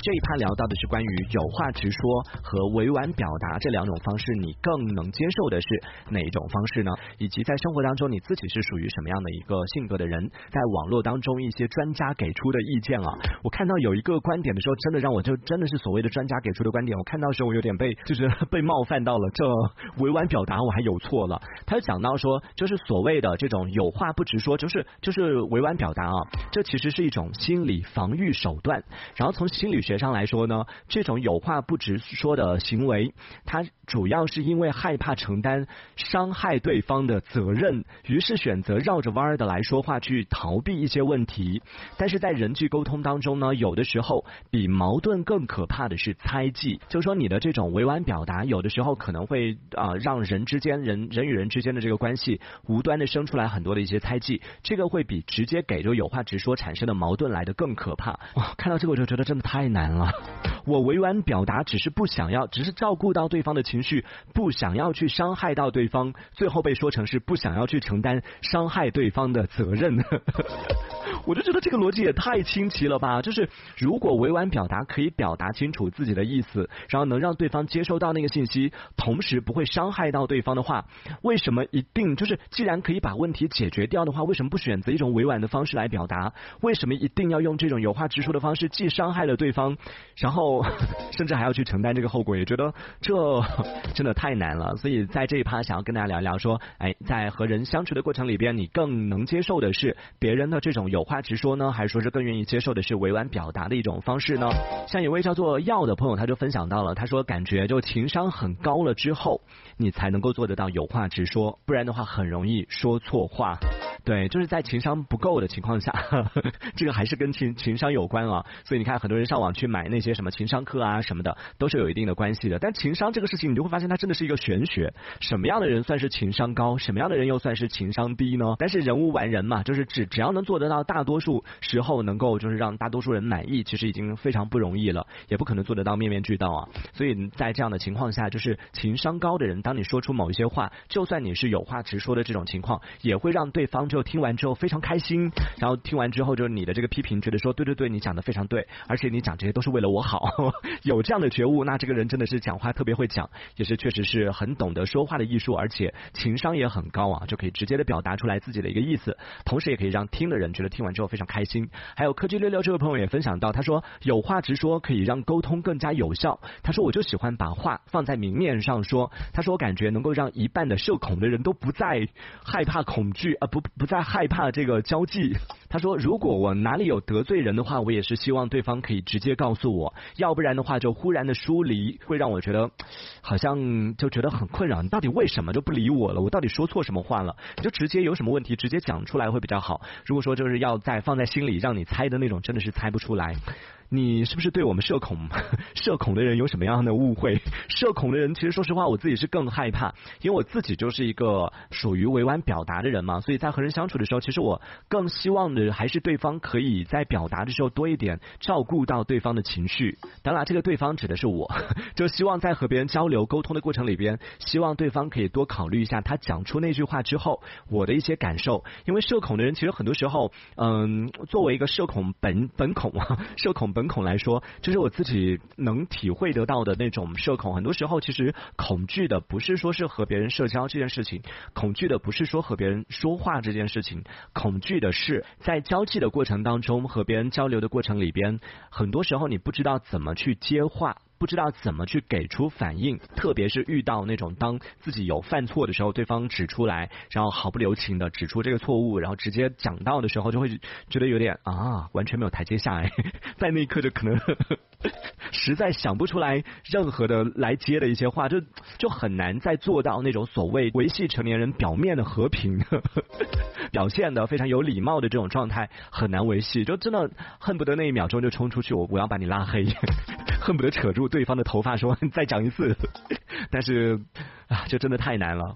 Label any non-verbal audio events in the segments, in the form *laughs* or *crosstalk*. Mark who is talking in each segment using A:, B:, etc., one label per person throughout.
A: 这一趴聊到的是关于有话直说和委婉表达这两种方式，你更能接受的是哪一种方式呢？以及在生活当中你自己是属于什么样的一个性格的人？在网络当中一些专家给出的意见啊，我看到有一个观点的时候，真的让我就真的是所谓的专家给出的观点，我看到的时候我有点被就是被冒犯到了，这委婉表达我还有错了。他讲到说，就是所谓的这种有话不直说，就是就是委婉表达啊，这其实是一种心理防御手段。然后从心理学上来说呢，这种有话不直说的行为，它主要是因为害怕承担伤害对方的责任，于是选择绕着弯儿的来说话，去逃避一些问题。但是在人际沟通当中呢，有的时候比矛盾更可怕的是猜忌，就说你的这种委婉表达，有的时候可能会啊让人之间人人与人之间的这个关系无端的生出来很多的一些猜忌，这个会比直接给就有话直说产生的矛盾来的更可怕。哇，看到这个我就觉得真的太难难了。*laughs* 我委婉表达只是不想要，只是照顾到对方的情绪，不想要去伤害到对方，最后被说成是不想要去承担伤害对方的责任。我就觉得这个逻辑也太清奇了吧！就是如果委婉表达可以表达清楚自己的意思，然后能让对方接收到那个信息，同时不会伤害到对方的话，为什么一定就是既然可以把问题解决掉的话，为什么不选择一种委婉的方式来表达？为什么一定要用这种有话直说的方式，既伤害了对方，然后 *laughs* 甚至还要去承担这个后果？也觉得这真的太难了。所以在这一趴，想要跟大家聊一聊，说，哎，在和人相处的过程里边，你更能接受的是别人的这种有话直说呢，还是说是更愿意接受的是委婉表达的一种方式呢？像有位叫做药的朋友，他就分享到了，他说感觉就情商很高了之后，你才能够做得到有话直说，不然的话很容易说错话。对，就是在情商不够的情况下，*laughs* 这个还是跟情情商有关啊。所以你看，很多人上网去买那些什么情商课啊什么的，都是有一定的关系的。但情商这个事情，你就会发现它真的是一个玄学。什么样的人算是情商高？什么样的人又算是情商低呢？但是人无完人嘛，就是只只要能做得到，大多数时候能够就是让大多数人满意，其实已经非常不容易了，也不可能做得到面面俱到啊。所以在这样的情况下，就是情商高的人，当你说出某一些话，就算你是有话直说的这种情况，也会让对方就听完之后非常开心，然后听完之后就是你的这个批评，觉得说对对对，你讲的非常对，而且你讲这些都是为了我好，*laughs* 有这样的觉悟，那这个人真的是讲话特别会讲，也是确实是很懂得说话的艺术，而且情商也很高啊，就可以直接的表达出来自己的一个意思，同时也可以让听的人觉得听完之后非常开心。还有科技六六这位朋友也分享到，他说有话直说可以让沟通更加有效。他说我就喜欢把话放在明面上说，他说我感觉能够让一半的社恐的人都不再害怕恐惧啊，不不在害怕这个交际。*laughs* 他说如果我哪里有得罪人的话，我也是希望对方可以直接告诉我，要不然的话就忽然的疏离，会让我觉得好像就觉得很困扰。你到底为什么就不理我了？我到底说错什么话了？你就直接有什么问题直接讲出来会比较好。如果说就是要在放在心里让你猜的那种，真的是猜不出来。你是不是对我们社恐 *laughs* 社恐的人有什么样的误会？*laughs* 社恐的人其实说实话，我自己是更害怕，因为我自己就是一个属于委婉表达的人嘛，所以在和人相处的时候，其实我更希望的还是对方可以在表达的时候多一点照顾到对方的情绪。当然，这个对方指的是我，*laughs* 就希望在和别人交流沟通的过程里边，希望对方可以多考虑一下他讲出那句话之后我的一些感受。因为社恐的人其实很多时候，嗯，作为一个社恐本本恐啊，社恐。本恐来说，就是我自己能体会得到的那种社恐。很多时候，其实恐惧的不是说是和别人社交这件事情，恐惧的不是说和别人说话这件事情，恐惧的是在交际的过程当中和别人交流的过程里边，很多时候你不知道怎么去接话。不知道怎么去给出反应，特别是遇到那种当自己有犯错的时候，对方指出来，然后毫不留情的指出这个错误，然后直接讲到的时候，就会觉得有点啊，完全没有台阶下来，*laughs* 在那一刻就可能 *laughs* 实在想不出来任何的来接的一些话，就就很难再做到那种所谓维系成年人表面的和平 *laughs* 表现的非常有礼貌的这种状态，很难维系，就真的恨不得那一秒钟就冲出去，我我要把你拉黑。恨不得扯住对方的头发说 *laughs* 再讲一次，*laughs* 但是啊，这真的太难了。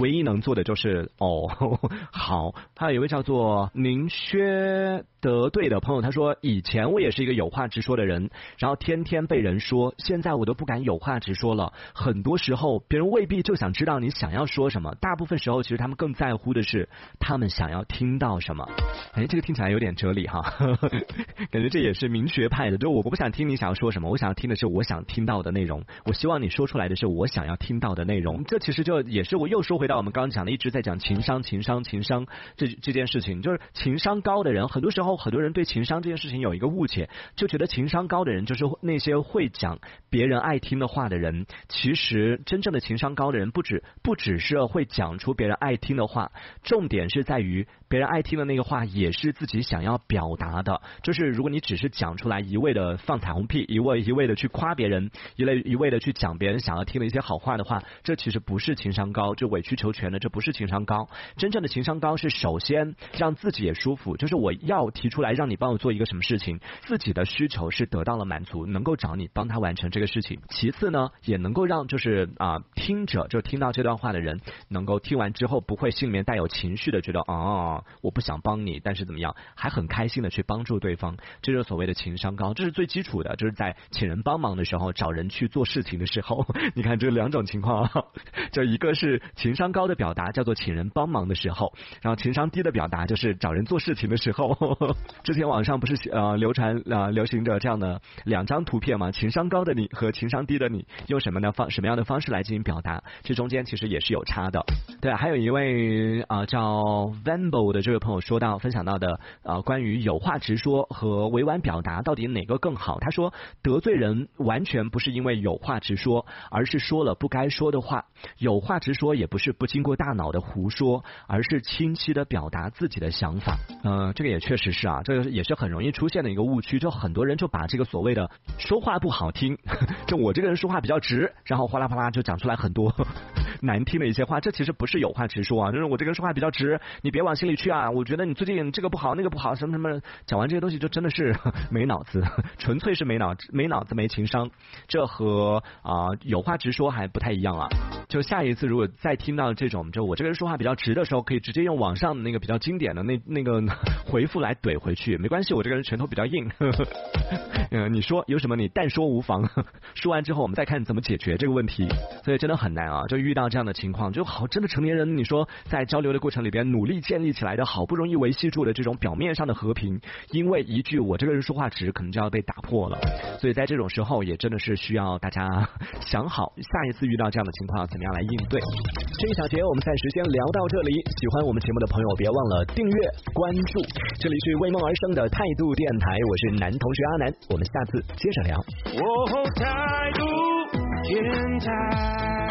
A: 唯一能做的就是哦，*laughs* 好。还有一位叫做宁薛德对的朋友他说，以前我也是一个有话直说的人，然后天天被人说，现在我都不敢有话直说了。很多时候，别人未必就想知道你想要说什么，大部分时候其实他们更在乎的是他们想要听到什么。*laughs* 哎，这个听起来有点哲理哈，*laughs* 感觉这也是明学派的。就我不想听你想要说什么，我想要听的是我想听到的内容。我希望你说出来的是我想要听到的内容。这其实就也是我又说回到我们刚刚讲的，一直在讲情商、情商、情商这这件事情，就是情商高的人，很多时候很多人对情商这件事情有一个误解，就觉得情商高的人就是那些会讲别人爱听的话的人。其实真正的情商高的人，不止不只是会讲出别人爱听的话，重点是在于别人爱听的那个话也是自己想要表达的。就是如果你只是讲出来，一味的放彩虹屁，一味一味的去夸别人，一类一味的去讲别人想要听的一些好话的话，这其实不是情商高，就委屈求全的，这不是情商高。真正的情商高是首先让自己也舒服，就是我要提出来让你帮我做一个什么事情，自己的需求是得到了满足，能够找你帮他完成这个事情。其次呢，也能够让就是啊听者就听到这段话的人，能够听完之后不会心里面带有情绪的觉得哦我不想帮你，但是怎么样还很开心的去帮助对方，这就是所谓的情商高，这是最基础的，就是在请人帮忙的时候，找人去做事情的时候，*laughs* 你看这两种情况，*laughs* 就一个是情商高的表达叫做请人帮忙的时候，然后情商低的表达就是找人做事情的时候。*laughs* 之前网上不是呃流传呃流行着这样的两张图片吗？情商高的你和情商低的你用什么的方什么样的方式来进行表达？这中间其实也是有差的。对，还有一位啊叫 Vambo 的这位朋友说到分享到的啊关于有话直说和委婉表达到底哪个更好？他说得罪人完全不是因为有话直说，而是说了不该说的话。有话直说也不是不经过大脑的胡说，而是清晰的表达自己的想法。嗯，这个也确实是啊，这个也是很容易出现的一个误区，就很多人就把这个所谓的说话不好听，*laughs* 就我这个人说话比较直，然后哗啦哗啦就讲出来很多难听的一些话，这其实不是有话直说啊，就是我这个人说话比较直，你别往心里去啊。我觉得你最近这个不好，那个不好，什么什么，讲完这些东西就真的是 *laughs* 没脑子，纯粹是没脑没脑子没情商，这和啊有话直说还不太一样啊。就下一次如果再听到这种，就我这个人说话比较直的时候，可以直接用网上那个比较经典的那那个 *laughs* 回复来怼回去，没关系，我这个人拳头比较硬。嗯，*laughs* 你说有什么你但说无妨，说完之后我们再看怎么解决这个问题。所以真的很难啊，就遇到这样的情况，就好真的成年人，你说在交流的过程里边努力建立起来的好不容易维系住的这种表面上的和平，因为一句我这个人说话直，可能就要被打破了。所以在这种时候，也真的是需要大家想好下一次遇到这样的情况怎么样来应对。这一小节我们暂时先聊到这里，喜欢我们节目的朋友别忘了订阅关注。这里是为梦而生的态度电台，我是男同学阿南，我们下次接着聊。
B: 态度电台。